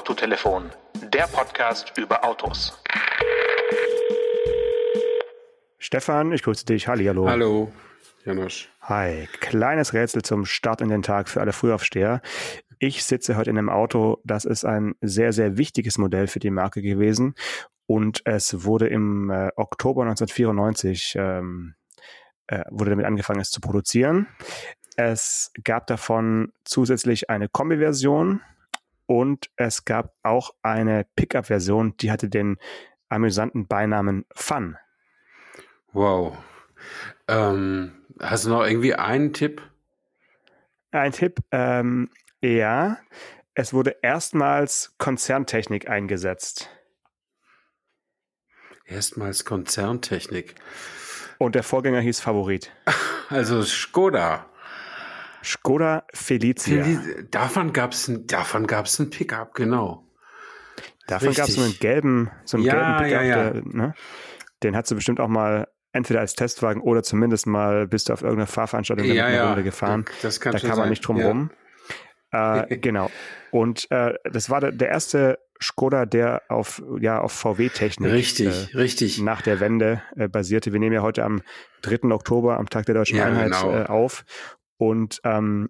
Autotelefon, der Podcast über Autos. Stefan, ich grüße dich. Hallihallo. Hallo, Janosch. Hi. Kleines Rätsel zum Start in den Tag für alle Frühaufsteher. Ich sitze heute in einem Auto, das ist ein sehr, sehr wichtiges Modell für die Marke gewesen. Und es wurde im äh, Oktober 1994 ähm, äh, wurde damit angefangen, es zu produzieren. Es gab davon zusätzlich eine Kombi-Version und es gab auch eine Pickup-Version, die hatte den amüsanten Beinamen Fun. Wow. Ähm, hast du noch irgendwie einen Tipp? Ein Tipp, ähm, ja. Es wurde erstmals Konzerntechnik eingesetzt. Erstmals Konzerntechnik. Und der Vorgänger hieß Favorit. Also Skoda. Skoda Felicia. Feli davon gab es ein, davon gab's ein Pickup, genau. Davon gab es so einen gelben, so einen Ja, gelben Pickup, ja, ja. Der, ne? den hast du bestimmt auch mal entweder als Testwagen oder zumindest mal bist du auf irgendeiner Fahrveranstaltung Ja, eine ja. Runde gefahren. Das kann da kann man sein. nicht drum Ja. rum. Äh, genau. Und äh, das war der, der erste Skoda, der auf, ja, auf VW-Technik Richtig, äh, richtig. nach der Wende äh, basierte. Wir nehmen ja heute am 3. Oktober, am Tag der Deutschen Ja, Einheit, genau. äh, auf. Und ähm,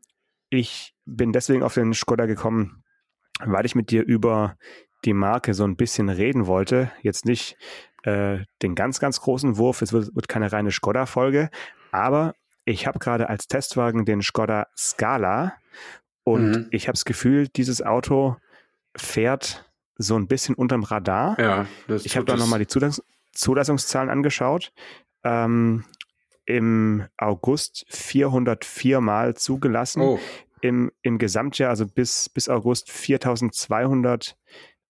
ich bin deswegen auf den Skoda gekommen, weil ich mit dir über die Marke so ein bisschen reden wollte. Jetzt nicht äh, den ganz, ganz großen Wurf, es wird, wird keine reine Skoda-Folge, aber ich habe gerade als Testwagen den Skoda Scala und Mhm. ich habe das Gefühl, dieses Auto fährt so ein bisschen unterm Radar. Ja, Ich habe da nochmal die Zulass Zulassungszahlen angeschaut. Ähm, Im August 404 Mal zugelassen. Oh, Im, Im Gesamtjahr, also bis, bis August 4200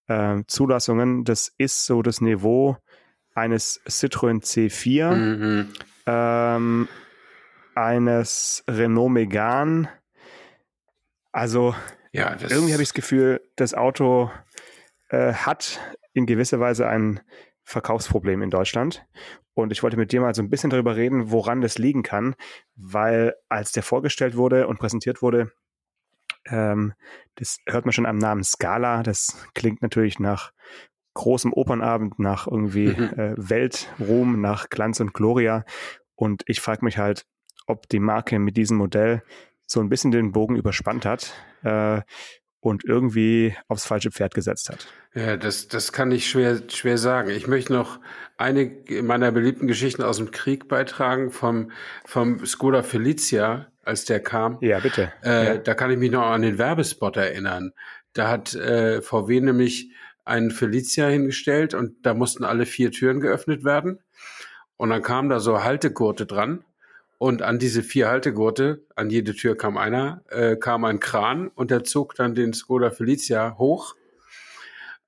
äh, Zulassungen. Das ist so das Niveau eines Citroën C4, mhm. ähm, eines Renault Megane. Also ja, irgendwie habe ich das Gefühl, das Auto äh, hat in gewisser Weise ein Verkaufsproblem in Deutschland. Und ich wollte mit dir mal so ein bisschen darüber reden, woran das liegen kann, weil als der vorgestellt wurde und präsentiert wurde, ähm, das hört man schon am Namen Scala. Das klingt natürlich nach großem Opernabend, nach irgendwie Mhm. äh, Weltruhm, nach Glanz und Gloria. Und ich frage mich halt, ob die Marke mit diesem Modell so ein bisschen den Bogen überspannt hat äh, und irgendwie aufs falsche Pferd gesetzt hat. Ja, das, das kann ich schwer, schwer sagen. Ich möchte noch eine meiner beliebten Geschichten aus dem Krieg beitragen vom, vom Skoda Felicia, als der kam. Ja, bitte. Äh, ja. Da kann ich mich noch an den Werbespot erinnern. Da hat äh, VW nämlich einen Felicia hingestellt und da mussten alle vier Türen geöffnet werden. Und dann kam da so Haltegurte dran. Und an diese vier Haltegurte, an jede Tür kam einer, äh, kam ein Kran und der zog dann den Skoda Felicia hoch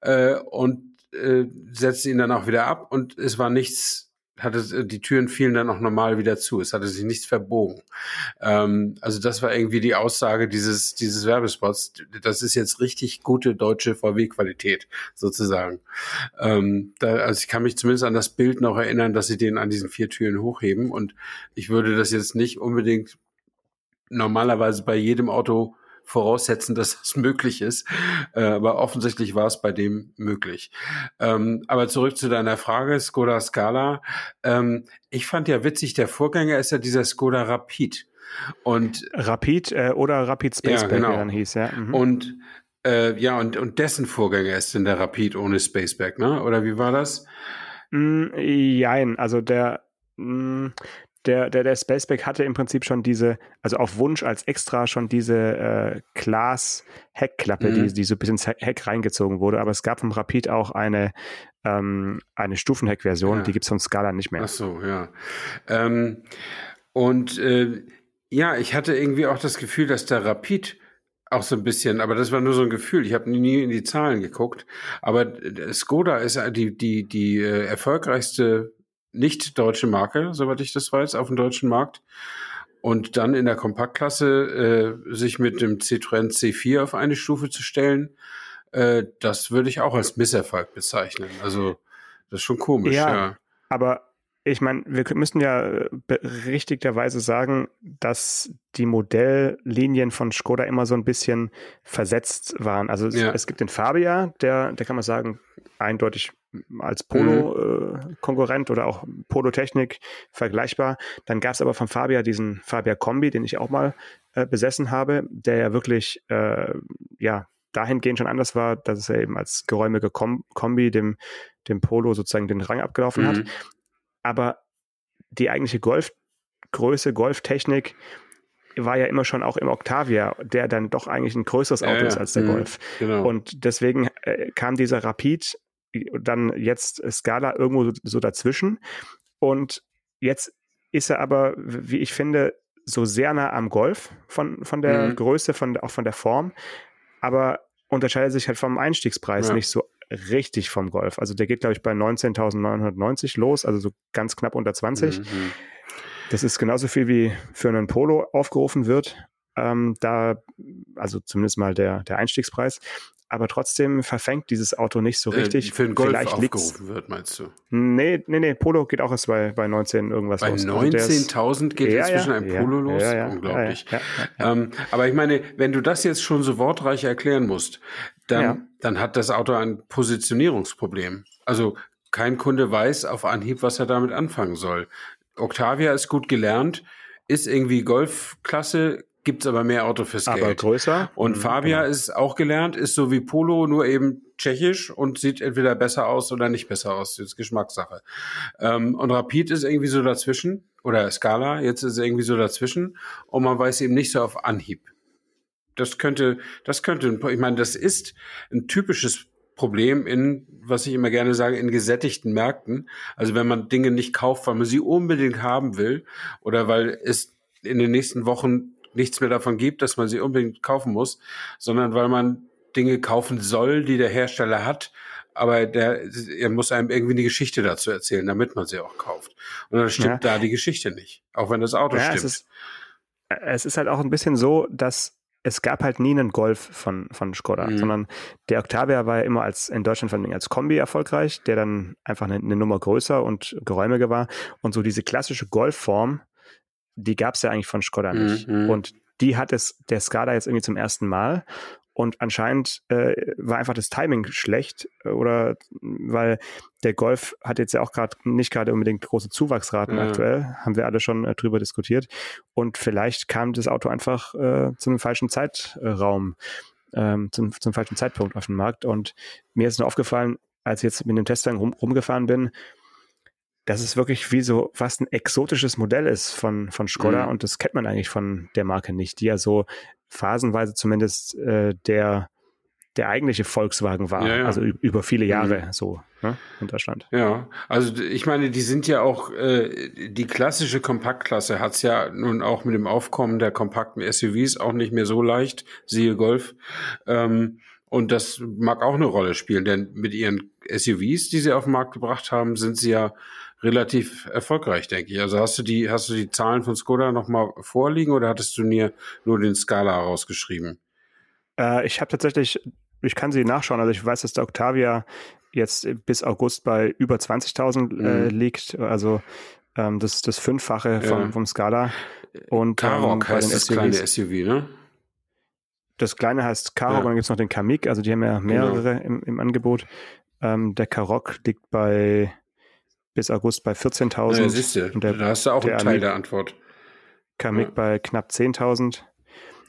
äh, und äh, setzte ihn dann auch wieder ab. Und es war nichts, hatte die Türen fielen dann auch normal wieder zu. Es hatte sich nichts verbogen. Ähm, also das war irgendwie die Aussage dieses dieses Werbespots. Das ist jetzt richtig gute deutsche VW-Qualität sozusagen. Ähm, da, also ich kann mich zumindest an das Bild noch erinnern, dass sie den an diesen vier Türen hochheben und ich würde das jetzt nicht unbedingt normalerweise bei jedem Auto voraussetzen, dass das möglich ist. Äh, aber offensichtlich war es bei dem möglich. Ähm, aber zurück zu deiner Frage, Skoda Scala. Ähm, ich fand ja witzig, der Vorgänger ist ja dieser Skoda Rapid. Und, Rapid äh, oder Rapid Spaceback, Ja, genau. wie dann hieß, ja. Mhm. und äh, ja, und, und dessen Vorgänger ist denn der Rapid ohne Spaceback, ne? Oder wie war das? Mm, jein, also der, mm, der, der, der Spaceback hatte im Prinzip schon diese, also auf Wunsch als extra schon diese äh, Glas-Heckklappe, Mhm. die, die so bis ins He- Heck reingezogen wurde. Aber es gab vom Rapid auch eine, ähm, eine Stufenheck-Version, Ja. die gibt's von Scala nicht mehr. Ach so, ja. Ähm, und äh, ja, ich hatte irgendwie auch das Gefühl, dass der Rapid auch so ein bisschen, aber das war nur so ein Gefühl. Ich habe nie in die Zahlen geguckt. Aber äh, Skoda ist ja die die die äh, erfolgreichste nicht deutsche Marke, soweit ich das weiß, auf dem deutschen Markt. Und dann in der Kompaktklasse äh, sich mit dem Citroën C4 auf eine Stufe zu stellen, äh, das würde ich auch als Misserfolg bezeichnen. Also das ist schon komisch, Ja. ja. Aber ich meine, wir müssen ja äh, richtigerweise sagen, dass die Modelllinien von Skoda immer so ein bisschen versetzt waren. Also es, ja. es gibt den Fabia, der, der kann man sagen, eindeutig als Polo-Konkurrent mhm. äh, oder auch Polo-Technik vergleichbar. Dann gab es aber von Fabia diesen Fabia Kombi, den ich auch mal äh, besessen habe, der ja wirklich äh, ja dahingehend schon anders war, dass es ja eben als geräumige Kom Kombi dem, dem Polo sozusagen den Rang abgelaufen mhm. hat aber die eigentliche Golfgröße, Golftechnik war ja immer schon auch im Octavia, der dann doch eigentlich ein größeres Auto ja, ist als der mhm, Golf. Genau. Und deswegen äh, kam dieser Rapid, dann jetzt Scala irgendwo so, so dazwischen. Und jetzt ist er aber, wie ich finde, so sehr nah am Golf von, von der mhm. Größe, von, auch von der Form, aber unterscheidet sich halt vom Einstiegspreis ja. nicht so richtig vom Golf. Also der geht, glaube ich, bei 19.990 los, also so ganz knapp unter 20. Mhm. Das ist genauso viel wie für einen Polo aufgerufen wird. Ähm, da, also zumindest mal der, der Einstiegspreis. Aber trotzdem verfängt dieses Auto nicht so äh, richtig. Äh, für den Golf Vielleicht aufgerufen wird, meinst du? Nee, nee, nee, Polo geht auch erst bei, bei 19 irgendwas bei los. Bei 19.000 geht ja, inzwischen ja, ein Polo ja, los? Ja, Unglaublich. Ähm, aber ich meine, wenn du das jetzt schon so wortreich erklären musst, dann, dann hat das Auto ein Positionierungsproblem. Also kein Kunde weiß auf Anhieb, was er damit anfangen soll. Octavia ist gut gelernt, ist irgendwie Golfklasse, gibt's aber mehr Auto fürs aber Geld. größer. Und mhm, Fabia genau. ist auch gelernt, ist so wie Polo, nur eben tschechisch und sieht entweder besser aus oder nicht besser aus. Das ist Geschmackssache. Ähm, und Rapid ist irgendwie so dazwischen. Oder Scala, jetzt ist es irgendwie so dazwischen. Und man weiß eben nicht so auf Anhieb das könnte, das könnte, ich meine, das ist ein typisches Problem in, was ich immer gerne sage, in gesättigten Märkten. Also wenn man Dinge nicht kauft, weil man sie unbedingt haben will oder weil es in den nächsten Wochen nichts mehr davon gibt, dass man sie unbedingt kaufen muss, sondern weil man Dinge kaufen soll, die der Hersteller hat, aber der, er muss einem irgendwie eine Geschichte dazu erzählen, damit man sie auch kauft. Und dann stimmt ja. da die Geschichte nicht, auch wenn das Auto ja, stimmt. Es ist, es ist halt auch ein bisschen so, dass es gab halt nie einen Golf von, von Skoda, mhm. sondern der Octavia war ja immer als in Deutschland vor allem als Kombi erfolgreich, der dann einfach eine, eine Nummer größer und geräumiger war. Und so diese klassische Golfform, die gab es ja eigentlich von Skoda nicht. Mhm. Und die hat es der Skada jetzt irgendwie zum ersten Mal. Und anscheinend äh, war einfach das Timing schlecht äh, oder weil der Golf hat jetzt ja auch gerade nicht gerade unbedingt große Zuwachsraten ja. aktuell, haben wir alle schon äh, drüber diskutiert. Und vielleicht kam das Auto einfach äh, zu einem falschen Zeitraum, ähm, zum, zum falschen Zeitpunkt auf den Markt. Und mir ist nur aufgefallen, als ich jetzt mit dem Testwagen rum, rumgefahren bin, dass es wirklich wie so fast ein exotisches Modell ist von, von Skoda mhm. und das kennt man eigentlich von der Marke nicht, die ja so phasenweise zumindest äh, der, der eigentliche Volkswagen war, ja, ja. also über viele Jahre mhm. so ne, in Deutschland. Ja, also ich meine, die sind ja auch, äh, die klassische Kompaktklasse hat es ja nun auch mit dem Aufkommen der kompakten SUVs auch nicht mehr so leicht, siehe Golf. Ähm, und das mag auch eine Rolle spielen, denn mit ihren SUVs, die sie auf den Markt gebracht haben, sind sie ja relativ erfolgreich, denke ich. Also hast du die, hast du die Zahlen von Skoda nochmal vorliegen oder hattest du mir nur den Skala rausgeschrieben? Äh, ich habe tatsächlich, ich kann sie nachschauen. Also ich weiß, dass der Octavia jetzt bis August bei über 20.000 äh, mhm. äh, liegt. Also ähm, das das Fünffache vom, ja. vom Skala. Und Karoq ähm, heißt das kleine SUV, ne? Das kleine heißt Karoq ja. und dann gibt es noch den Kamik. Also die haben ja mehrere genau. im, im Angebot. Ähm, der Karoq liegt bei bis August bei 14.000. Ja, siehst du, da hast du auch einen Teil der Antwort. Kamik ja. bei knapp 10.000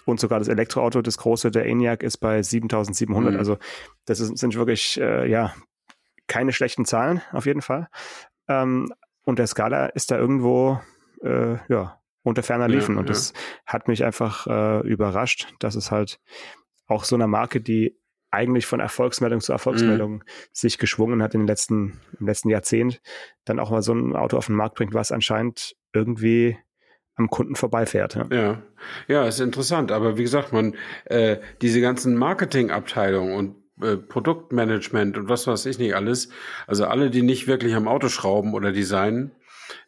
und sogar das Elektroauto, das große, der ENIAC, ist bei 7.700. Mhm. Also das ist, sind wirklich, äh, ja, keine schlechten Zahlen auf jeden Fall. Ähm, und der Skala ist da irgendwo, äh, ja, unter ferner liefen. Ja, und das hat mich einfach äh, überrascht, dass es halt auch so eine Marke, die eigentlich von Erfolgsmeldung zu Erfolgsmeldung mhm. sich geschwungen hat in den letzten, im letzten Jahrzehnt, dann auch mal so ein Auto auf den Markt bringt, was anscheinend irgendwie am Kunden vorbeifährt. Ja, ja, ja ist interessant. Aber wie gesagt, man, äh, diese ganzen Marketingabteilungen und äh, Produktmanagement und was weiß ich nicht alles, also alle, die nicht wirklich am Auto schrauben oder designen,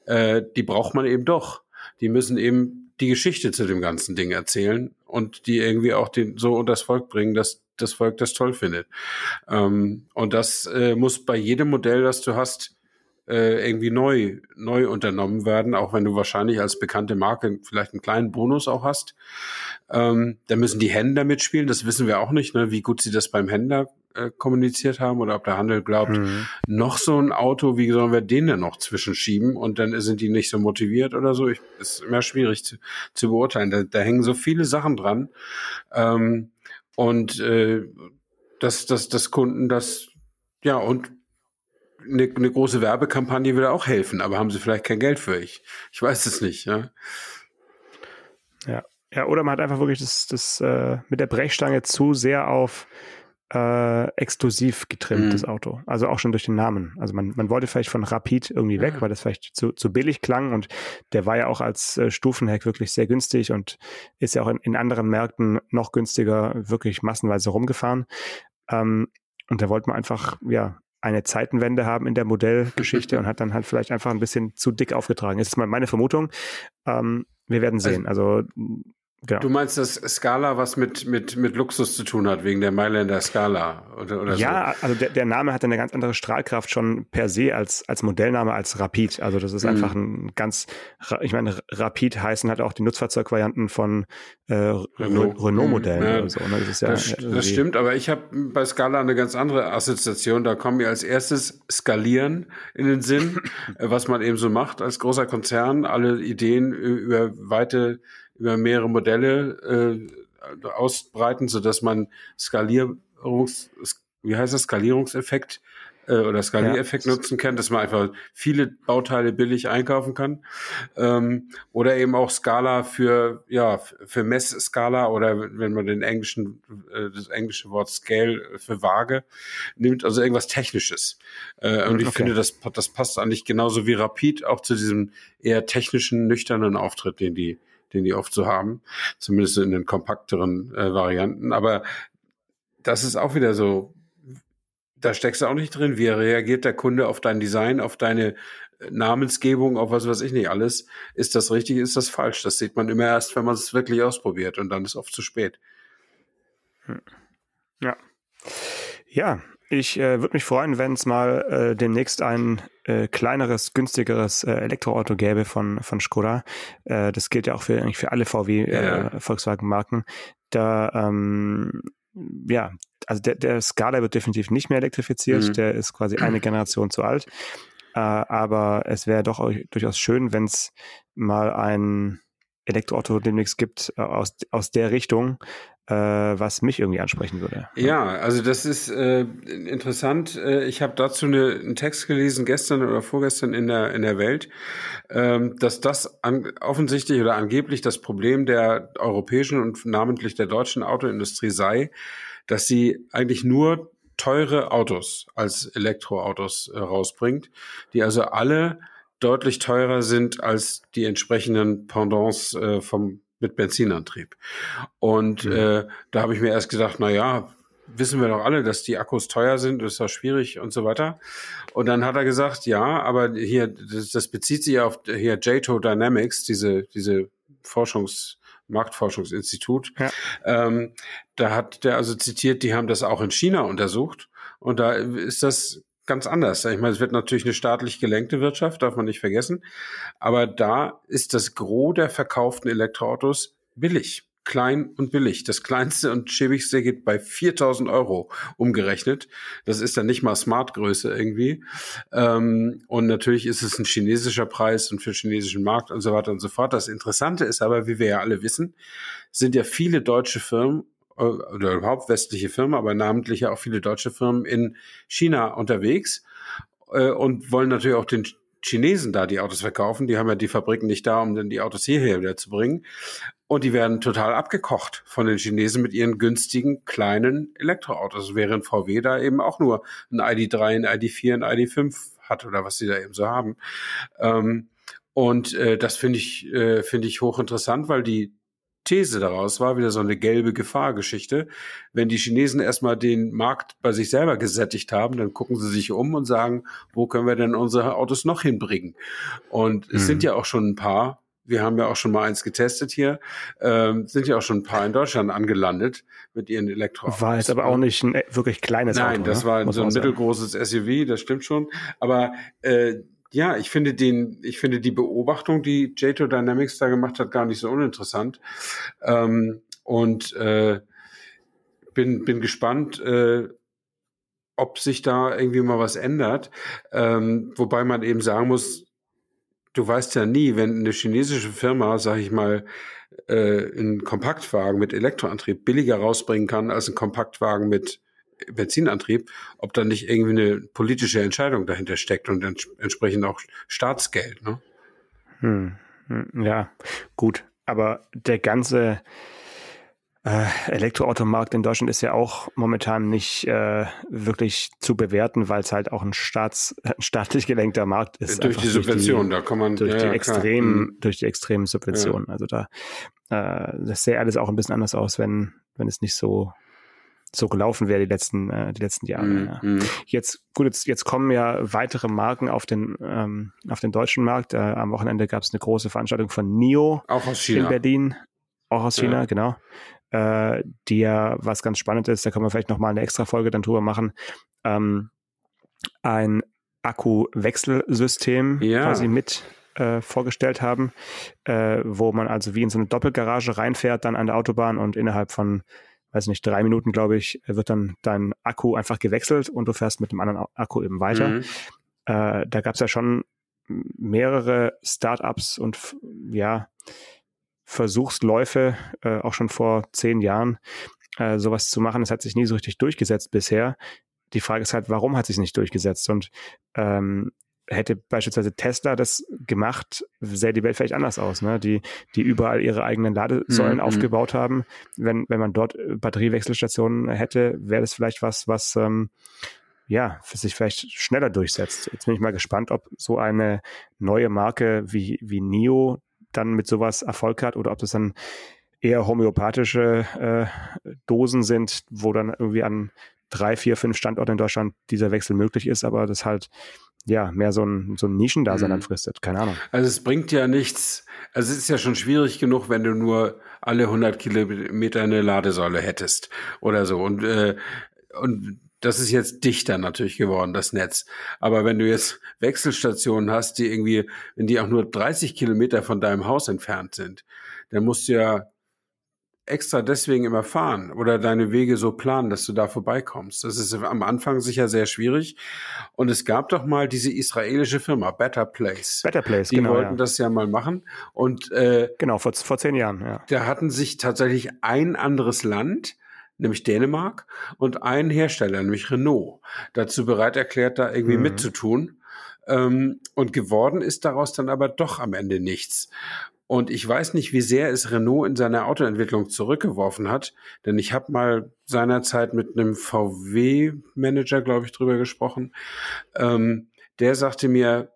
äh, die braucht man eben doch. Die müssen eben die Geschichte zu dem ganzen Ding erzählen und die irgendwie auch den, so unter das Volk bringen, dass das Volk das toll findet. Ähm, und das äh, muss bei jedem Modell, das du hast, äh, irgendwie neu, neu unternommen werden, auch wenn du wahrscheinlich als bekannte Marke vielleicht einen kleinen Bonus auch hast. Ähm, da müssen die Händler mitspielen, das wissen wir auch nicht, ne, wie gut sie das beim Händler äh, kommuniziert haben oder ob der Handel glaubt, mhm. noch so ein Auto, wie sollen wir den denn noch zwischenschieben und dann sind die nicht so motiviert oder so. Ich, ist immer schwierig zu, zu beurteilen. Da, da hängen so viele Sachen dran. Ähm, und äh, dass, dass, dass Kunden das, ja, und eine, eine große Werbekampagne würde auch helfen, aber haben sie vielleicht kein Geld für ich. Ich weiß es nicht, ja. Ja. Ja, oder man hat einfach wirklich das, das äh, mit der Brechstange zu sehr auf äh, exklusiv getrimmt, mhm. das Auto. Also auch schon durch den Namen. Also man, man wollte vielleicht von Rapid irgendwie weg, ja. weil das vielleicht zu, zu billig klang und der war ja auch als äh, Stufenheck wirklich sehr günstig und ist ja auch in, in anderen Märkten noch günstiger wirklich massenweise rumgefahren. Ähm, und da wollte man einfach, ja, eine Zeitenwende haben in der Modellgeschichte und hat dann halt vielleicht einfach ein bisschen zu dick aufgetragen. Das ist mal meine Vermutung. Ähm, wir werden sehen. Also, also Genau. Du meinst, dass Scala was mit, mit, mit Luxus zu tun hat, wegen der Mailänder Scala oder, oder Ja, so. also der, der Name hat eine ganz andere Strahlkraft schon per se als, als Modellname als Rapid. Also das ist mhm. einfach ein ganz, ich meine, Rapid heißen halt auch die Nutzfahrzeugvarianten von äh, Renault, Renault-Modellen mhm. ja, oder so. Ne? Das, ja das, das stimmt, aber ich habe bei Scala eine ganz andere Assoziation. Da kommen mir als erstes Skalieren in den Sinn, was man eben so macht als großer Konzern, alle Ideen über weite über mehrere Modelle äh, ausbreiten, so dass man Skalierungs, wie heißt das, Skalierungseffekt äh, oder Skaliereffekt ja. nutzen kann, dass man einfach viele Bauteile billig einkaufen kann. Ähm, oder eben auch Skala für, ja, für Messskala oder wenn man den englischen, äh, das englische Wort Scale für Waage nimmt, also irgendwas Technisches. Äh, und ich okay. finde, das, das passt eigentlich genauso wie Rapid auch zu diesem eher technischen, nüchternen Auftritt, den die den die oft so haben, zumindest in den kompakteren äh, Varianten. Aber das ist auch wieder so, da steckst du auch nicht drin. Wie reagiert der Kunde auf dein Design, auf deine äh, Namensgebung, auf was weiß ich nicht alles? Ist das richtig, ist das falsch? Das sieht man immer erst, wenn man es wirklich ausprobiert und dann ist oft zu spät. Hm. Ja. Ja, ich äh, würde mich freuen, wenn es mal äh, demnächst ein äh, kleineres, günstigeres äh, Elektroauto gäbe von, von Skoda. Äh, das gilt ja auch für, eigentlich für alle VW, äh, ja. äh, Volkswagen-Marken. Da, ähm, ja, also der, der Scala wird definitiv nicht mehr elektrifiziert. Mhm. Der ist quasi eine Generation zu alt. Äh, aber es wäre doch durchaus schön, wenn es mal ein Elektroauto demnächst gibt äh, aus, aus der Richtung, äh, was mich irgendwie ansprechen würde. Ja, also das ist äh, interessant. Äh, ich habe dazu eine, einen Text gelesen gestern oder vorgestern in der in der Welt, ähm, dass das an, offensichtlich oder angeblich das Problem der europäischen und namentlich der deutschen Autoindustrie sei, dass sie eigentlich nur teure Autos als Elektroautos äh, rausbringt, die also alle deutlich teurer sind als die entsprechenden Pendants äh, vom mit Benzinantrieb. Und mhm. äh, da habe ich mir erst gedacht, na ja, wissen wir doch alle, dass die Akkus teuer sind, das ist doch schwierig und so weiter. Und dann hat er gesagt, ja, aber hier, das, das bezieht sich auf hier JATO Dynamics, diese, diese Forschungs, Marktforschungsinstitut. Ja. Ähm, da hat der also zitiert, die haben das auch in China untersucht. Und da ist das ganz anders. Ich meine, es wird natürlich eine staatlich gelenkte Wirtschaft, darf man nicht vergessen. Aber da ist das Gros der verkauften Elektroautos billig. Klein und billig. Das kleinste und schäbigste geht bei 4000 Euro umgerechnet. Das ist dann nicht mal Smart-Größe irgendwie. Ähm, und natürlich ist es ein chinesischer Preis und für den chinesischen Markt und so weiter und so fort. Das Interessante ist aber, wie wir ja alle wissen, sind ja viele deutsche Firmen oder überhaupt westliche Firmen, aber namentlich ja auch viele deutsche Firmen in China unterwegs äh, und wollen natürlich auch den Chinesen da die Autos verkaufen. Die haben ja die Fabriken nicht da, um dann die Autos hierher wieder zu bringen. Und die werden total abgekocht von den Chinesen mit ihren günstigen kleinen Elektroautos, während VW da eben auch nur ein ID3, ein ID4, ein ID5 hat oder was sie da eben so haben. Ähm, und äh, das finde ich, äh, finde ich hochinteressant, weil die These daraus war wieder so eine gelbe Gefahrgeschichte. Wenn die Chinesen erstmal den Markt bei sich selber gesättigt haben, dann gucken sie sich um und sagen, wo können wir denn unsere Autos noch hinbringen? Und es sind mhm. ja auch schon ein paar. Wir haben ja auch schon mal eins getestet hier. Ähm, sind ja auch schon ein paar in Deutschland angelandet mit ihren Elektroautos. War jetzt aber auch nicht ein äh, wirklich kleines Nein, Auto. Nein, das ne? war Muss so ein mittelgroßes SUV, das stimmt schon. Aber äh, Ja, ich finde den, ich finde die Beobachtung, die Jato Dynamics da gemacht hat, gar nicht so uninteressant. Ähm, und äh, bin, bin gespannt, äh, ob sich da irgendwie mal was ändert. Ähm, wobei man eben sagen muss, du weißt ja nie, wenn eine chinesische Firma, sag ich mal, äh, einen Kompaktwagen mit Elektroantrieb billiger rausbringen kann als ein Kompaktwagen mit Benzinantrieb, ob da nicht irgendwie eine politische Entscheidung dahinter steckt und ents entsprechend auch Staatsgeld. Ne? Hm, hm ja, gut. Aber der ganze äh, Elektroautomarkt in Deutschland ist ja auch momentan nicht äh, wirklich zu bewerten, weil es halt auch ein, Staats, ein staatlich gelenkter Markt ist. Durch die Subvention, da kann man durch ja, die ja, extremen, mhm. durch die extremen Subventionen. Ja. Also da äh, das sähe alles auch ein bisschen anders aus, wenn wenn es nicht so so gelaufen wäre die letzten äh, die letzten Jahre. Mhm. Ja. mhm. Jetzt gut, jetzt, jetzt kommen ja weitere Marken auf den ähm, auf den deutschen Markt. Äh, am Wochenende gab es eine große Veranstaltung von Nio Auch aus China. in Berlin, auch aus China, Ja. genau. Äh, die ja was ganz spannend ist. Da können wir vielleicht noch mal eine extra Folge dann drüber machen. Ähm, ein Akkuwechselsystem Ja. quasi mit äh, vorgestellt haben, äh, wo man also wie in so eine Doppelgarage reinfährt, dann an der Autobahn und innerhalb von, weiß nicht, drei Minuten, glaube ich, wird dann dein Akku einfach gewechselt und du fährst mit dem anderen Akku eben weiter. Mhm. Äh, da gab es ja schon mehrere Startups und ja, Versuchsläufe, äh, auch schon vor zehn Jahren, äh, sowas zu machen. Es hat sich nie so richtig durchgesetzt bisher. Die Frage ist halt, warum hat sich nicht durchgesetzt? Und ähm, hätte beispielsweise Tesla das gemacht, sähe die Welt vielleicht anders aus, ne? Die, die überall ihre eigenen Ladesäulen Mhm. aufgebaut haben. Wenn, wenn man dort Batteriewechselstationen hätte, wäre das vielleicht was, was ähm, ja, sich vielleicht schneller durchsetzt. Jetzt bin ich mal gespannt, ob so eine neue Marke wie, wie NIO dann mit sowas Erfolg hat oder ob das dann eher homöopathische äh, Dosen sind, wo dann irgendwie an drei, vier, fünf Standorten in Deutschland dieser Wechsel möglich ist, aber das halt ja mehr so ein, so ein Nischendasein Mhm. fristet. Keine Ahnung. Also es bringt ja nichts. Also es ist ja schon schwierig genug, wenn du nur alle 100 Kilometer eine Ladesäule hättest oder so. Und, äh, und das ist jetzt dichter natürlich geworden, das Netz. Aber wenn du jetzt Wechselstationen hast, die irgendwie, wenn die auch nur 30 Kilometer von deinem Haus entfernt sind, dann musst du ja extra deswegen immer fahren oder deine Wege so planen, dass du da vorbeikommst. Das ist am Anfang sicher sehr schwierig. Und es gab doch mal diese israelische Firma, Better Place. Better Place, Die genau. wollten ja. das ja mal machen. Und äh, Genau, vor, vor zehn Jahren, ja. da hatten sich tatsächlich ein anderes Land, nämlich Dänemark, und ein Hersteller, nämlich Renault, dazu bereit erklärt, da irgendwie Mhm. mitzutun. Ähm, und geworden ist daraus dann aber doch am Ende nichts. Und ich weiß nicht, wie sehr es Renault in seiner Autoentwicklung zurückgeworfen hat, denn ich habe mal seinerzeit mit einem VW-Manager, glaube ich, drüber gesprochen. Ähm, der sagte mir,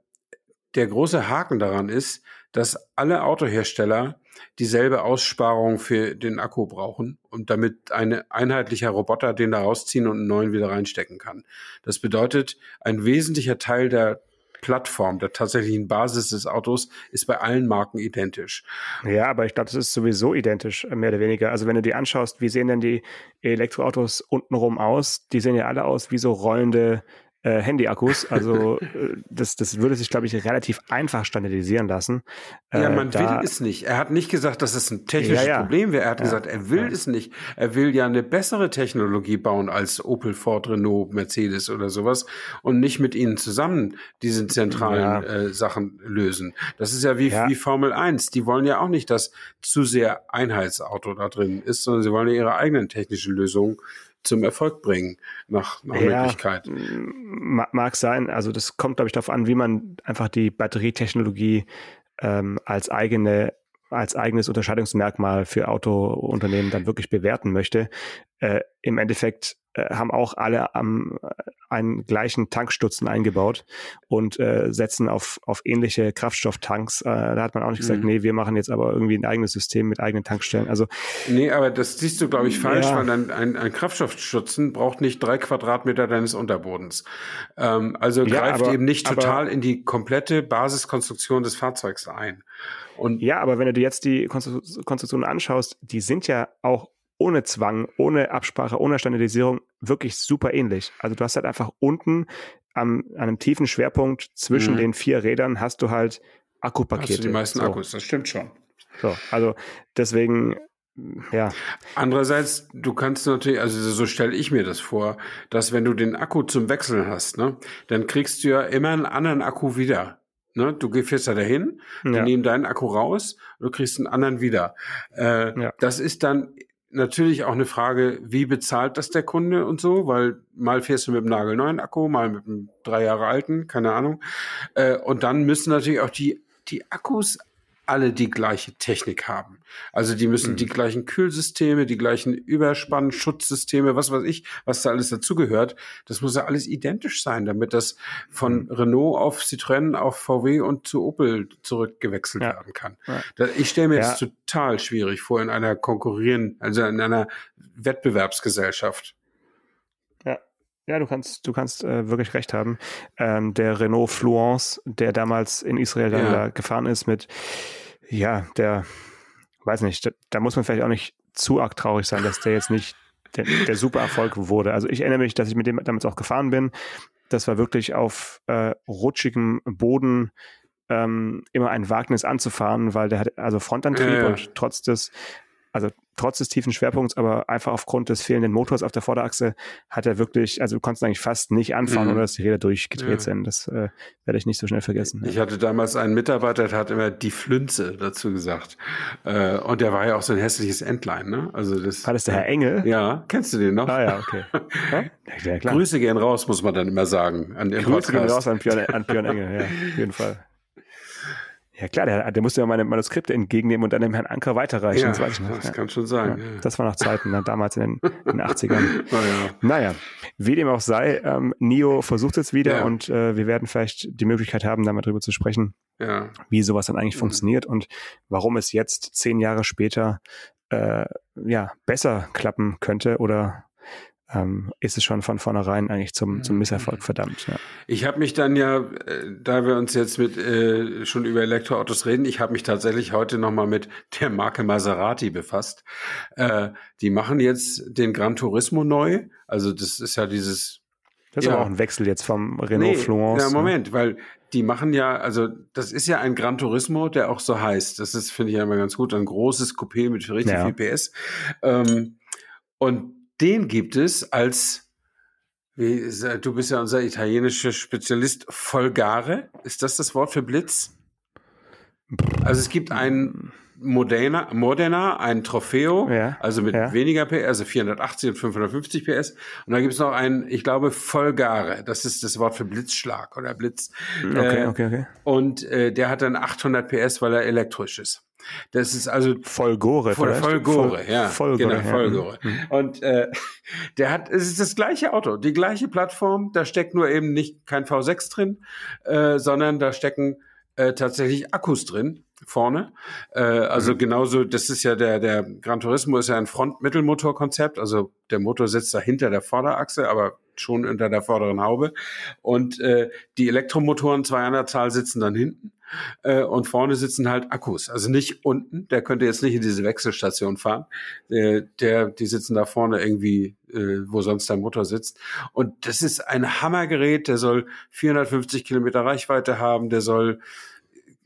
der große Haken daran ist, dass alle Autohersteller dieselbe Aussparung für den Akku brauchen und damit ein einheitlicher Roboter den da rausziehen und einen neuen wieder reinstecken kann. Das bedeutet, ein wesentlicher Teil der Plattform, der tatsächlichen Basis des Autos, ist bei allen Marken identisch. Ja, aber ich glaube, das ist sowieso identisch, äh, mehr oder weniger. Also wenn du dir anschaust, wie sehen denn die Elektroautos untenrum aus? Die sehen ja alle aus wie so rollende äh, Handy-Akkus. Also äh, das, das würde sich, glaube ich, relativ einfach standardisieren lassen. Ja, Äh, man da- will es nicht. Er hat nicht gesagt, dass es ein technisches Ja, ja. Problem wäre. Er hat Ja, gesagt, er will ja. es nicht. Er will ja eine bessere Technologie bauen als Opel, Ford, Renault, Mercedes oder sowas und nicht mit ihnen zusammen diese zentralen Ja. äh, Sachen lösen. Das ist ja wie, Ja. wie Formel 1. Die wollen ja auch nicht, dass zu sehr Einheitsauto da drin ist, sondern sie wollen ja ihre eigenen technischen Lösungen zum Erfolg bringen, nach, nach Ja, Möglichkeit. ma- mag sein. Also das kommt, glaube ich, darauf an, wie man einfach die Batterietechnologie ähm, als eigene als eigenes Unterscheidungsmerkmal für Autounternehmen dann wirklich bewerten möchte. Äh, Im Endeffekt äh, haben auch alle am, einen gleichen Tankstutzen eingebaut und äh, setzen auf, auf ähnliche Kraftstofftanks. Äh, da hat man auch nicht gesagt, Mhm. nee, wir machen jetzt aber irgendwie ein eigenes System mit eigenen Tankstellen. Also Nee, aber das siehst du, glaube ich, falsch, Ja. weil ein, ein, ein Kraftstoffschützen braucht nicht drei Quadratmeter deines Unterbodens. Ähm, also Ja, greift aber- eben nicht aber- total in die komplette Basiskonstruktion des Fahrzeugs ein. Und Ja, aber wenn du dir jetzt die Konstru- Konstruktionen anschaust, die sind ja auch ohne Zwang, ohne Absprache, ohne Standardisierung wirklich super ähnlich. Also du hast halt einfach unten am, an einem tiefen Schwerpunkt zwischen mhm. den vier Rädern hast du halt Akkupakete. Hast du die meisten so. Akkus, das stimmt schon. So, also deswegen ja. Andererseits, du kannst natürlich, also so stelle ich mir das vor, dass wenn du den Akku zum Wechseln hast, ne, dann kriegst du ja immer einen anderen Akku wieder. Ne? Du fährst da dahin, ja. die nehmen deinen Akku raus und du kriegst einen anderen wieder. Äh, ja. Das ist dann natürlich auch eine Frage, wie bezahlt das der Kunde und so, weil mal fährst du mit einem nagelneuen Akku, mal mit einem drei Jahre alten, keine Ahnung. Äh, und dann müssen natürlich auch die die Akkus alle die gleiche Technik haben. Also die müssen mhm. die gleichen Kühlsysteme, die gleichen Überspannschutzsysteme, was weiß ich, was da alles dazugehört. Das muss ja alles identisch sein, damit das von mhm. Renault auf Citroën, auf VW und zu Opel zurückgewechselt ja. werden kann. Ja. ich stelle mir ja. das total schwierig vor in einer konkurrierenden, also in einer Wettbewerbsgesellschaft. Ja, du kannst, du kannst äh, wirklich recht haben. Ähm, der Renault Fluence, der damals in Israel dann ja. da gefahren ist mit, ja, der, weiß nicht, da, da, muss man vielleicht auch nicht zu arg traurig sein, dass der jetzt nicht der, der super Erfolg wurde. Also ich erinnere mich, dass ich mit dem damals auch gefahren bin. Das war wirklich auf äh, rutschigem Boden ähm, immer ein Wagnis anzufahren, weil der hat also Frontantrieb ja, ja. und trotz des also trotz des tiefen Schwerpunkts, aber einfach aufgrund des fehlenden Motors auf der Vorderachse hat er wirklich, also du konntest eigentlich fast nicht anfahren, mhm. ohne dass die Räder durchgedreht ja. sind. Das äh, werde ich nicht so schnell vergessen. Ich ja. hatte damals einen Mitarbeiter, der hat immer die Flünze dazu gesagt. Äh, und der war ja auch so ein hässliches Entlein, ne? Also das. War das der Herr Engel? Ja, kennst du den noch? Ah ja, okay. ja. Grüße gehen raus, muss man dann immer sagen. An Grüße Podcast. gehen raus an Björn, an Björn Engel, ja, auf jeden Fall. Ja klar, der, der musste ja meine Manuskripte entgegennehmen und dann dem Herrn Anker weiterreichen. Ja, das, weiß ich noch. das ja. kann schon sein. Ja, ja. Das war noch Zeiten, ne, damals in den, in den 80ern. naja. naja, wie dem auch sei, ähm, Nio versucht es wieder und äh, wir werden vielleicht die Möglichkeit haben, da mal drüber zu sprechen, wie sowas dann eigentlich mhm. funktioniert und warum es jetzt zehn Jahre später äh, ja besser klappen könnte oder ähm, ist es schon von vornherein eigentlich zum, zum mhm. Misserfolg verdammt. Ja. Ich habe mich dann ja, äh, da wir uns jetzt mit äh, schon über Elektroautos reden, ich habe mich tatsächlich heute nochmal mit der Marke Maserati befasst. Äh, die machen jetzt den Gran Turismo neu. Also das ist ja dieses. Das ist ja, aber auch ein Wechsel jetzt vom Renault nee, Fluence. Ja, ne? Moment, weil die machen ja, also das ist ja ein Gran Turismo, der auch so heißt. Das ist, finde ich ja immer ganz gut, ein großes Coupé mit richtig ja. viel PS. Ähm, und den gibt es als, wie, du bist ja unser italienischer Spezialist, Folgare. Ist das das Wort für Blitz? Also es gibt einen Modena, Modena, ein Trofeo, ja, also mit ja. weniger PS, also 480 und 550 PS. Und dann gibt es noch einen, ich glaube, Folgare. Das ist das Wort für Blitzschlag oder Blitz. Okay, äh, okay, okay. Und äh, der hat dann 800 PS, weil er elektrisch ist. Das ist also Vollgore, voll, Vollgore, ja, Vollgore, genau, Vollgore. Ja. Mhm. Und äh, der hat, es ist das gleiche Auto, die gleiche Plattform. Da steckt nur eben nicht kein V6 drin, äh, sondern da stecken äh, tatsächlich Akkus drin vorne. Äh, also mhm. genauso, das ist ja der, der Gran Turismo ist ja ein Front-Mittelmotor-Konzept. Also der Motor sitzt da hinter der Vorderachse, aber schon unter der vorderen Haube. Und äh, die Elektromotoren, zwei an der Zahl, sitzen dann hinten. Äh, und vorne sitzen halt Akkus. Also nicht unten, der könnte jetzt nicht in diese Wechselstation fahren. Äh, der, die sitzen da vorne irgendwie, äh, wo sonst der Motor sitzt. Und das ist ein Hammergerät, der soll 450 Kilometer Reichweite haben, der soll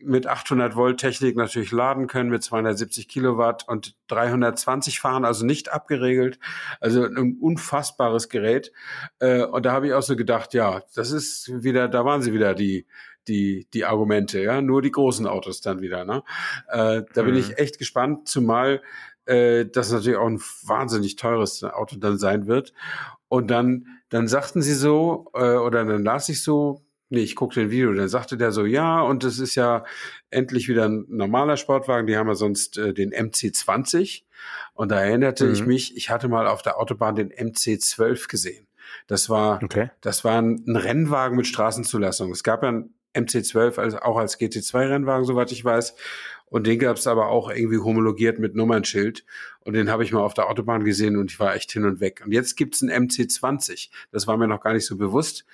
mit 800 Volt Technik natürlich laden können mit 270 Kilowatt und 320 fahren, also nicht abgeregelt. Also ein unfassbares Gerät. Äh, und da habe ich auch so gedacht, ja, das ist wieder, da waren sie wieder die die, die Argumente, ja, nur die großen Autos dann wieder. Ne? Äh, da mhm. bin ich mhm. echt gespannt, zumal äh, das natürlich auch ein wahnsinnig teures Auto dann sein wird. Und dann, dann sagten sie so, äh, oder dann las ich so, nee, ich guckte ein Video, dann sagte der so, ja, und es ist ja endlich wieder ein normaler Sportwagen, die haben ja sonst äh, den MC20. Und da erinnerte mhm. ich mich, ich hatte mal auf der Autobahn den MC12 gesehen. Das war, okay. das war ein, ein Rennwagen mit Straßenzulassung. Es gab ja ein MC12 als, auch als GT2-Rennwagen, soweit ich weiß. Und den gab es aber auch irgendwie homologiert mit Nummernschild. Und den habe ich mal auf der Autobahn gesehen und ich war echt hin und weg. Und jetzt gibt's einen MC20. Das war mir noch gar nicht so bewusst.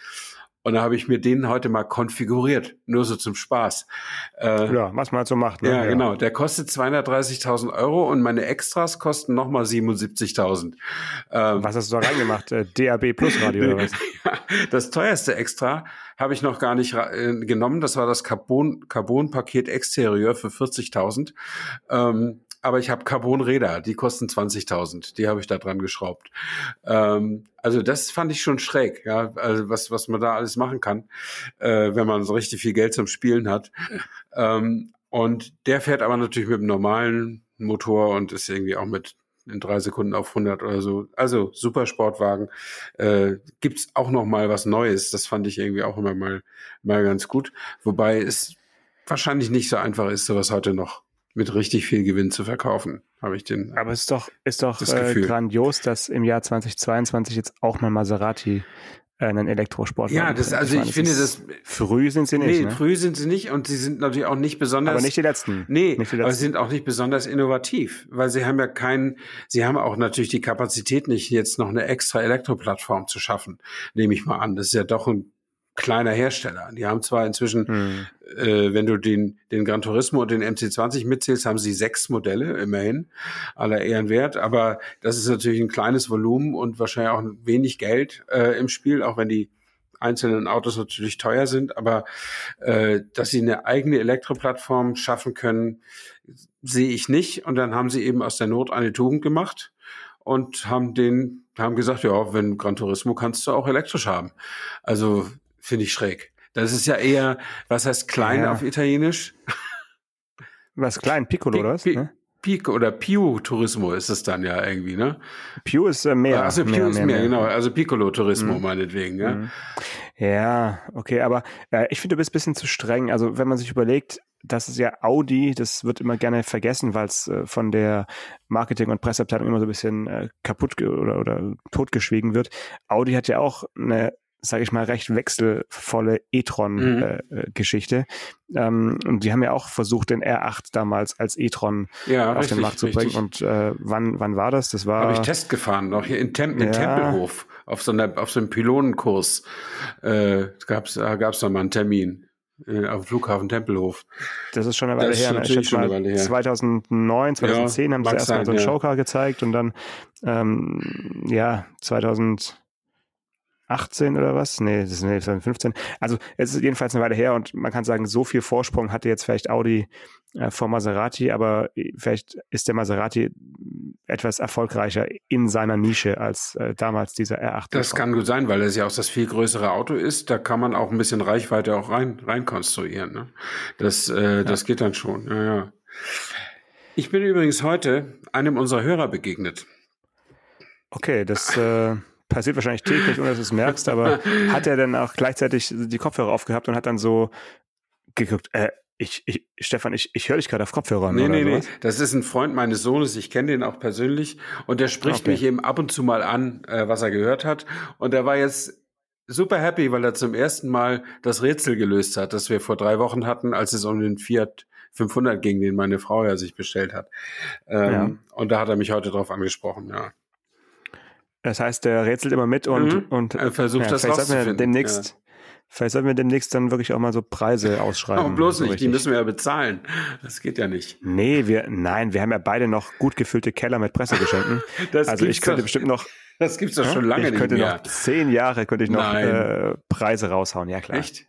Und da habe ich mir den heute mal konfiguriert, nur so zum Spaß. Äh, ja, was man halt so macht. Ne? Ja, ja, genau. Der kostet 230.000 Euro und meine Extras kosten nochmal 77.000. Ähm, was hast du da reingemacht? Äh, DAB Plus Radio oder was? das teuerste Extra habe ich noch gar nicht äh, genommen. Das war das Carbon, Carbon-Paket Exterieur für 40.000. Ähm, aber ich habe Carbonräder, die kosten 20.000. Die habe ich da dran geschraubt. Ähm, also das fand ich schon schräg, ja, also was was man da alles machen kann, äh, wenn man so richtig viel Geld zum Spielen hat. Ähm, und der fährt aber natürlich mit einem normalen Motor und ist irgendwie auch mit in drei Sekunden auf 100 oder so. Also super Sportwagen. Äh, gibt's auch noch mal was Neues. Das fand ich irgendwie auch immer mal mal ganz gut. Wobei es wahrscheinlich nicht so einfach ist, sowas heute noch mit richtig viel Gewinn zu verkaufen, habe ich den. Aber es ist doch, ist doch äh, grandios, dass im Jahr 2022 jetzt auch mal Maserati äh, einen Elektrosport. Ja, das, also ich, ich finde, das früh sind sie nicht. Nee, ne? früh sind sie nicht und sie sind natürlich auch nicht besonders. Aber nicht die letzten. Nee, nicht die letzten. aber sie sind auch nicht besonders innovativ, weil sie haben ja keinen, sie haben auch natürlich die Kapazität nicht, jetzt noch eine extra Elektroplattform zu schaffen, nehme ich mal an. Das ist ja doch ein kleiner Hersteller. Die haben zwar inzwischen, hm. äh, wenn du den, den Gran Turismo und den MC20 mitzählst, haben sie sechs Modelle, immerhin, aller Ehren wert, aber das ist natürlich ein kleines Volumen und wahrscheinlich auch wenig Geld äh, im Spiel, auch wenn die einzelnen Autos natürlich teuer sind, aber äh, dass sie eine eigene Elektroplattform schaffen können, sehe ich nicht. Und dann haben sie eben aus der Not eine Tugend gemacht und haben den, haben gesagt, ja, wenn Gran Turismo kannst du auch elektrisch haben. Also Finde ich schräg. Das ist ja eher, was heißt klein ja. auf Italienisch? Was klein? Piccolo Pi oder was? Ne? Pico oder Piu Turismo ist es dann ja irgendwie, ne? Piu ist äh, mehr. Also Piu ist mehr, mehr, genau. Also Piccolo Turismo mhm. meinetwegen, ja. Mhm. Ja, okay, aber äh, ich finde, du bist ein bisschen zu streng. Also wenn man sich überlegt, das ist ja Audi, das wird immer gerne vergessen, weil es äh, von der Marketing- und Presseabteilung immer so ein bisschen äh, kaputt oder, oder totgeschwiegen wird. Audi hat ja auch eine sage ich mal, recht wechselvolle e-tron-Geschichte. Mhm. Äh, ähm, und die haben ja auch versucht, den R8 damals als e-tron ja, auf richtig, den Markt zu bringen. Richtig. Und äh, wann, wann war das? Das war. Habe ich Test gefahren, noch hier in, Tem in ja. Tempelhof auf so, einer, auf so einem Pylonenkurs. Äh, gab's, da gab's noch mal einen Termin. Äh, auf dem Flughafen Tempelhof. Das ist schon eine Weile her. Ne? Ich schätze mal, her. 2009, 2010 ja, haben sie erstmal so einen ja. Showcar gezeigt und dann, ähm, ja, 2000, 18 oder was? Nee, das ist nee, 2015. Also es ist jedenfalls eine Weile her und man kann sagen, so viel Vorsprung hatte jetzt vielleicht Audi äh, vor Maserati, aber vielleicht ist der Maserati etwas erfolgreicher in seiner Nische als äh, damals dieser R8. Das kann gut sein, weil es ja auch das viel größere Auto ist. Da kann man auch ein bisschen Reichweite auch rein, rein konstruieren. Ne? Das, äh, ja. das geht dann schon. Ja, ja. Ich bin übrigens heute einem unserer Hörer begegnet. Okay, das äh, passiert wahrscheinlich täglich, ohne dass du es merkst, aber hat er dann auch gleichzeitig die Kopfhörer aufgehabt und hat dann so geguckt, äh, ich, ich, Stefan, ich, ich höre dich gerade auf Kopfhörern. Nee, nee, sowas. nee. Das ist ein Freund meines Sohnes. Ich kenne den auch persönlich. Und der spricht okay. mich eben ab und zu mal an, äh, was er gehört hat. Und er war jetzt super happy, weil er zum ersten Mal das Rätsel gelöst hat, das wir vor drei Wochen hatten, als es um den Fiat 500 ging, den meine Frau ja sich bestellt hat. Ähm, ja. Und da hat er mich heute drauf angesprochen, ja. Das heißt, der rätselt immer mit und, mhm. und er versucht ja, das rauszufinden. Demnächst, ja. Vielleicht sollten wir demnächst dann wirklich auch mal so Preise ausschreiben. Aber bloß nicht, so die müssen wir ja bezahlen. Das geht ja nicht. Nee, wir, nein, wir haben ja beide noch gut gefüllte Keller mit Pressegeschenken. das also ich könnte doch, bestimmt noch. Das gibt's doch schon lange ich könnte nicht mehr. noch zehn Jahre könnte ich noch äh, Preise raushauen, ja klar. Echt?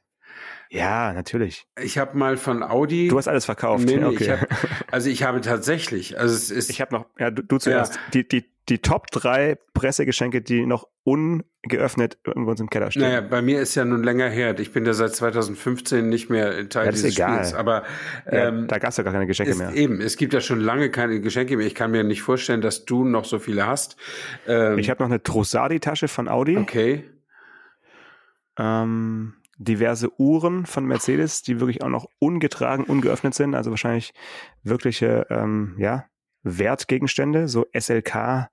Ja, natürlich. Ich habe mal von Audi. Du hast alles verkauft. Nee, nee, okay. ich hab, also ich habe tatsächlich, also es ist. Ich habe noch, ja, du, du zuerst. Ja. Die, die, die Top drei Pressegeschenke, die noch ungeöffnet in unserem Keller stehen. Naja, bei mir ist ja nun länger her. Ich bin ja seit 2015 nicht mehr Teil ja, dieses egal. Spiels. Aber ähm, ja, da gab es ja gar keine Geschenke mehr. Eben, es gibt ja schon lange keine Geschenke mehr. Ich kann mir nicht vorstellen, dass du noch so viele hast. Ähm, ich habe noch eine Trussardi-Tasche von Audi. Okay. Ähm, diverse Uhren von Mercedes, die wirklich auch noch ungetragen, ungeöffnet sind, also wahrscheinlich wirkliche, ähm, ja, Wertgegenstände, so SLK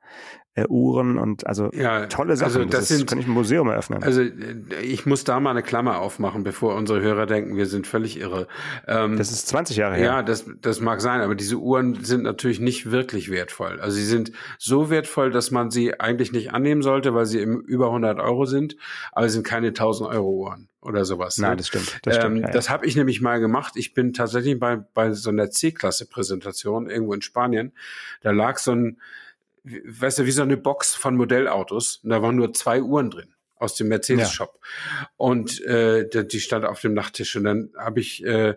äh, Uhren und also Ja, tolle Sachen. also das ist, sind- kann ich ein Museum eröffnen. Also äh, ich muss da mal eine Klammer aufmachen, bevor unsere Hörer denken, wir sind völlig irre. Ähm, das ist 20 Jahre her. Ja, das, das mag sein, aber diese Uhren sind natürlich nicht wirklich wertvoll. Also sie sind so wertvoll, dass man sie eigentlich nicht annehmen sollte, weil sie im über 100 Euro sind, aber sie sind keine 1000 Euro Uhren oder sowas. Nein, ne? das stimmt. Das, stimmt ähm, ja, ja. das habe ich nämlich mal gemacht. Ich bin tatsächlich bei, bei so einer C-Klasse-Präsentation irgendwo in Spanien. Da lag so ein, weißt du, wie so eine Box von Modellautos. Und da waren nur zwei Uhren drin aus dem Mercedes-Shop. Und äh, die stand auf dem Nachttisch. Und dann habe ich, äh,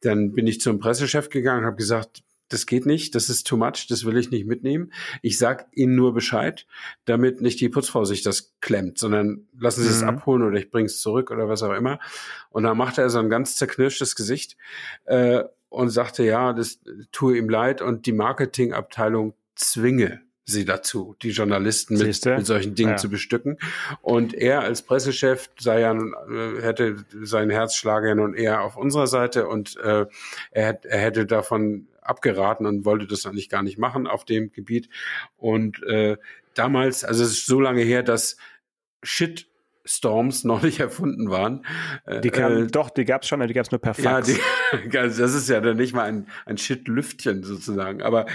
dann bin ich zum Pressechef gegangen und habe gesagt, das geht nicht, das ist too much, das will ich nicht mitnehmen. Ich sag Ihnen nur Bescheid, damit nicht die Putzfrau sich das klemmt, sondern lassen Sie es Mhm. abholen oder ich bringe es zurück oder was auch immer. Und dann machte er so ein ganz zerknirschtes Gesicht äh, und sagte, ja, das tue ihm leid und die Marketingabteilung zwinge sie dazu, die Journalisten mit, mit solchen Dingen Ja. zu bestücken. Und er als Pressechef sei ja, nun, äh, hätte sein Herzschlag ja nun eher auf unserer Seite und äh, er, er hätte davon abgeraten und wollte das eigentlich gar nicht machen auf dem Gebiet. Und äh, damals, also es ist so lange her, dass Shitstorms noch nicht erfunden waren. Äh, Die kamen, äh, doch, die gab's schon, aber die gab's nur per ja, Fax. die, also das ist ja dann nicht mal ein, ein Shit-Lüftchen sozusagen. Aber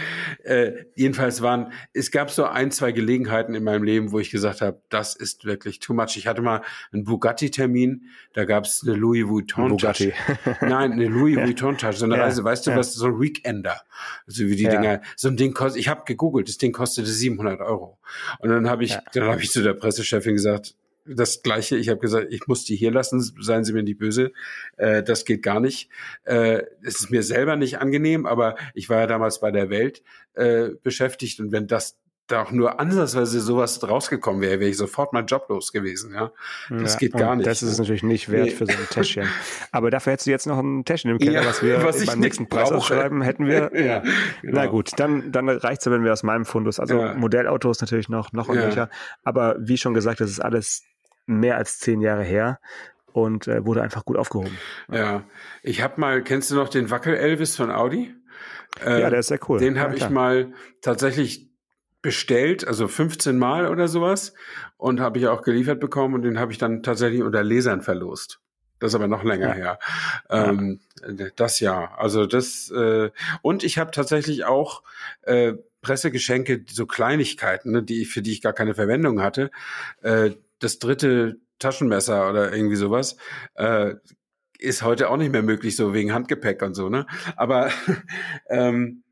äh, jedenfalls waren, es gab so ein, zwei Gelegenheiten in meinem Leben, wo ich gesagt habe, das ist wirklich too much. Ich hatte mal einen Bugatti-Termin, da gab es eine Louis Vuitton-Tasche. Nein, eine Louis Vuitton-Tasche, so eine Ja, Reise, weißt du ja. was, so ein Weekender. Also wie die Ja. Dinger, so ein Ding kostet, ich habe gegoogelt, das Ding kostete 700 Euro. Und dann habe ich, Ja. dann habe ich zu der Pressechefin gesagt, das Gleiche. Ich habe gesagt, ich muss die hier lassen, seien Sie mir nicht böse. Äh, das geht gar nicht. Äh, es ist mir selber nicht angenehm, aber ich war ja damals bei der Welt äh, beschäftigt und wenn das da auch nur ansatzweise sowas rausgekommen wäre, wäre ich sofort mein Job los gewesen. Ja, das Ja, geht gar nicht. Das ist es natürlich nicht wert Nee. für so ein Täschchen. Aber dafür hättest du jetzt noch ein Täschchen im Keller, Ja, was wir was beim nächsten Preis ausschreiben, hätten wir. ja, Na genau. gut, dann, dann reicht's ja, wenn wir aus meinem Fundus, also Ja. Modellautos natürlich noch, noch und Ja. Aber wie schon gesagt, das ist alles mehr als zehn Jahre her und äh, wurde einfach gut aufgehoben. Ja, ich habe mal, kennst du noch den Wackel Elvis von Audi? Äh, ja, der ist sehr cool. Den ja, habe ich klar. mal tatsächlich bestellt, also 15 Mal oder sowas und habe ich auch geliefert bekommen und den habe ich dann tatsächlich unter Lesern verlost. Das ist aber noch länger her. Ähm, Das Jahr. Also das äh, und ich habe tatsächlich auch äh, Pressegeschenke, so Kleinigkeiten, ne, die ich, für die ich gar keine Verwendung hatte. Äh, das dritte Taschenmesser oder irgendwie sowas. Äh, ist heute auch nicht mehr möglich, so wegen Handgepäck und so, ne? Aber ähm,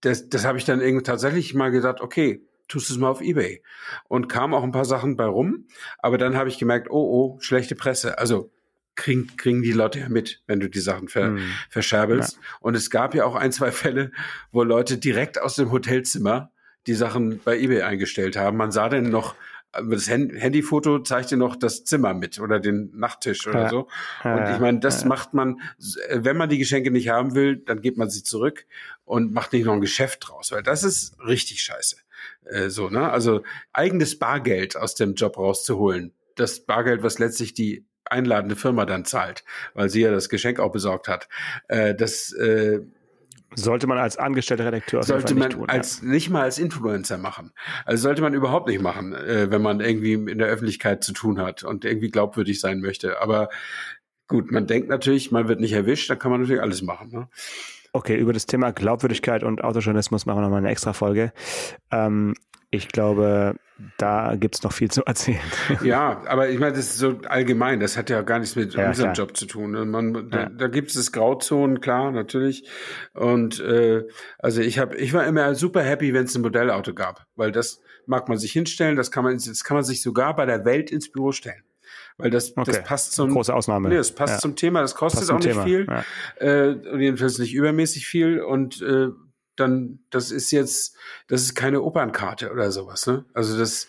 das, das habe ich dann irgendwie tatsächlich mal gesagt, okay, tust es mal auf Ebay. Und kam auch ein paar Sachen bei rum, aber dann habe ich gemerkt, oh, oh, schlechte Presse. Also kriegen, kriegen die Leute ja mit, wenn du die Sachen ver, Hm. verscherbelst. Und es gab ja auch ein, zwei Fälle, wo Leute direkt aus dem Hotelzimmer die Sachen bei eBay eingestellt haben. Man sah dann noch, das Hand- Handyfoto zeigte noch das Zimmer mit oder den Nachttisch oder Ja. so. Und ich meine, das ja. macht man, äh, wenn man die Geschenke nicht haben will, dann gibt man sie zurück und macht nicht noch ein Geschäft draus, weil das ist richtig scheiße. Äh, so, ne? Also eigenes Bargeld aus dem Job rauszuholen. Das Bargeld, was letztlich die einladende Firma dann zahlt, weil sie ja das Geschenk auch besorgt hat. Äh, das äh, Sollte man als angestellter Redakteur sollte man nicht tun. als nicht mal als Influencer machen. Also sollte man überhaupt nicht machen, äh, wenn man irgendwie in der Öffentlichkeit zu tun hat und irgendwie glaubwürdig sein möchte. Aber gut, man denkt natürlich, man wird nicht erwischt, dann kann man natürlich alles machen. Ne? ja. Okay, über das Thema Glaubwürdigkeit und Autojournalismus machen wir nochmal eine extra Folge. Ähm, ich glaube, da gibt's noch viel zu erzählen. Ja, aber ich meine, das ist so allgemein, das hat ja gar nichts mit Ja, unserem klar. Job zu tun. ne? Man, da, Ja. da gibt es Grauzonen, klar, natürlich. Und äh, also ich habe, ich war immer super happy, wenn es ein Modellauto gab, weil das mag man sich hinstellen, das kann man, das kann man sich sogar bei der Welt ins Büro stellen. Weil das, das Okay. passt zum Große Ausnahme. Nee, das passt Ja. zum Thema, das kostet auch nicht Thema, viel. ja. Äh, und jedenfalls nicht übermäßig viel. Und äh, dann, das ist jetzt, das ist keine Opernkarte oder sowas, ne? Also das,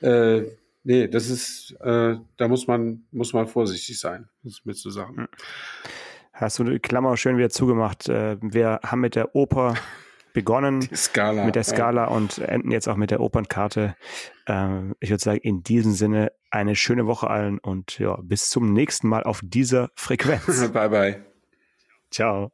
äh, nee, das ist, äh, da muss man, muss man vorsichtig sein, mit so Sachen. Hast du die Klammer schön wieder zugemacht. Äh, Wir haben mit der Oper begonnen. Skala. mit der Skala und enden jetzt auch mit der Opernkarte. Ähm, ich würde sagen, in diesem Sinne eine schöne Woche allen und ja, bis zum nächsten Mal auf dieser Frequenz. Ja. bye bye. Ciao.